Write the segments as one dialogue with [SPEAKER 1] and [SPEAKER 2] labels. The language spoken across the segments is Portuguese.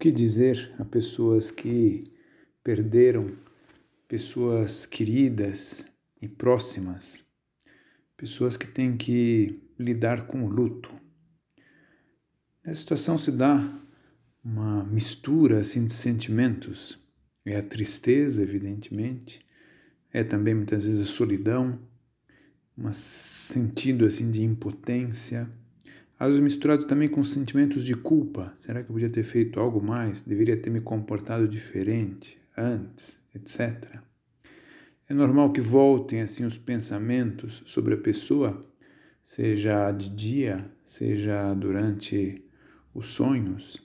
[SPEAKER 1] que dizer a pessoas que perderam pessoas queridas e próximas, pessoas que têm que lidar com o luto. Nessa situação se dá uma mistura assim de sentimentos. É a tristeza, evidentemente, é também muitas vezes a solidão, um sentido assim de impotência, às vezes misturado também com sentimentos de culpa. Será que eu podia ter feito algo mais? Deveria ter me comportado diferente antes, etc. É normal que voltem assim os pensamentos sobre a pessoa, seja de dia, seja durante os sonhos.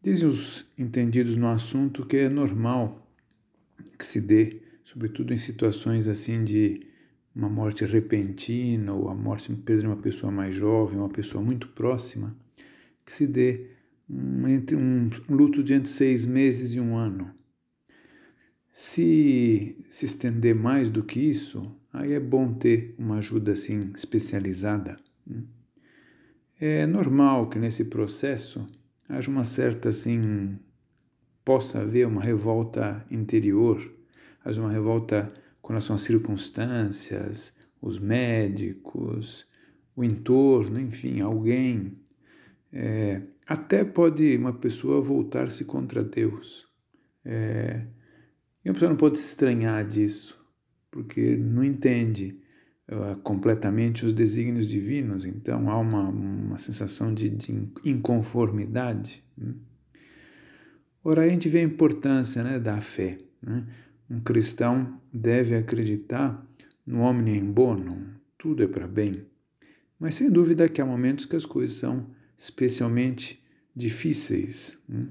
[SPEAKER 1] Dizem os entendidos no assunto que é normal que se dê, sobretudo em situações assim de uma morte repentina ou a morte de uma pessoa mais jovem, uma pessoa muito próxima, que se dê um, entre um, luto de entre seis meses e um ano. Se se estender mais do que isso, aí é bom ter uma ajuda assim especializada. Né? É normal que nesse processo haja uma certa assim possa haver uma revolta interior, haja uma revolta com relação às circunstâncias, os médicos, o entorno, enfim, alguém. É, até pode uma pessoa voltar-se contra Deus. É, e a pessoa não pode se estranhar disso, porque não entende uh, completamente os desígnios divinos, então há uma, uma sensação de, de inconformidade. Né? Ora, a gente vê a importância né, da fé. Né? Um cristão deve acreditar no omnium bonum, tudo é para bem. Mas sem dúvida que há momentos que as coisas são especialmente difíceis. Né?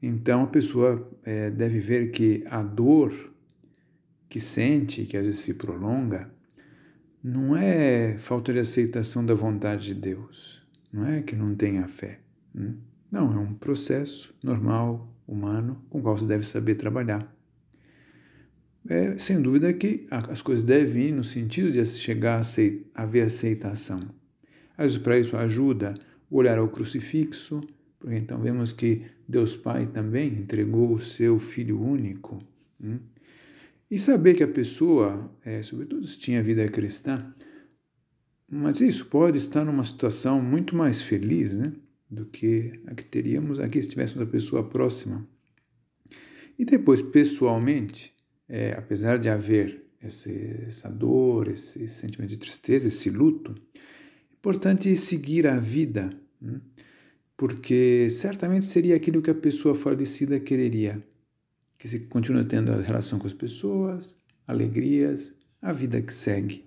[SPEAKER 1] Então a pessoa é, deve ver que a dor que sente, que às vezes se prolonga, não é falta de aceitação da vontade de Deus, não é que não tenha fé. Né? Não, é um processo normal, humano, com o qual se deve saber trabalhar é, sem dúvida que as coisas devem ir no sentido de chegar a haver aceitação. Mas para isso ajuda olhar ao crucifixo, porque então vemos que Deus Pai também entregou o seu Filho único. Hein? E saber que a pessoa, é, sobretudo se tinha vida cristã, mas isso pode estar numa situação muito mais feliz né, do que a que teríamos aqui se tivéssemos a pessoa próxima. E depois, pessoalmente, é, apesar de haver esse, essa dor, esse sentimento de tristeza, esse luto, é importante seguir a vida, né? porque certamente seria aquilo que a pessoa falecida quereria, que se continue tendo a relação com as pessoas, alegrias, a vida que segue.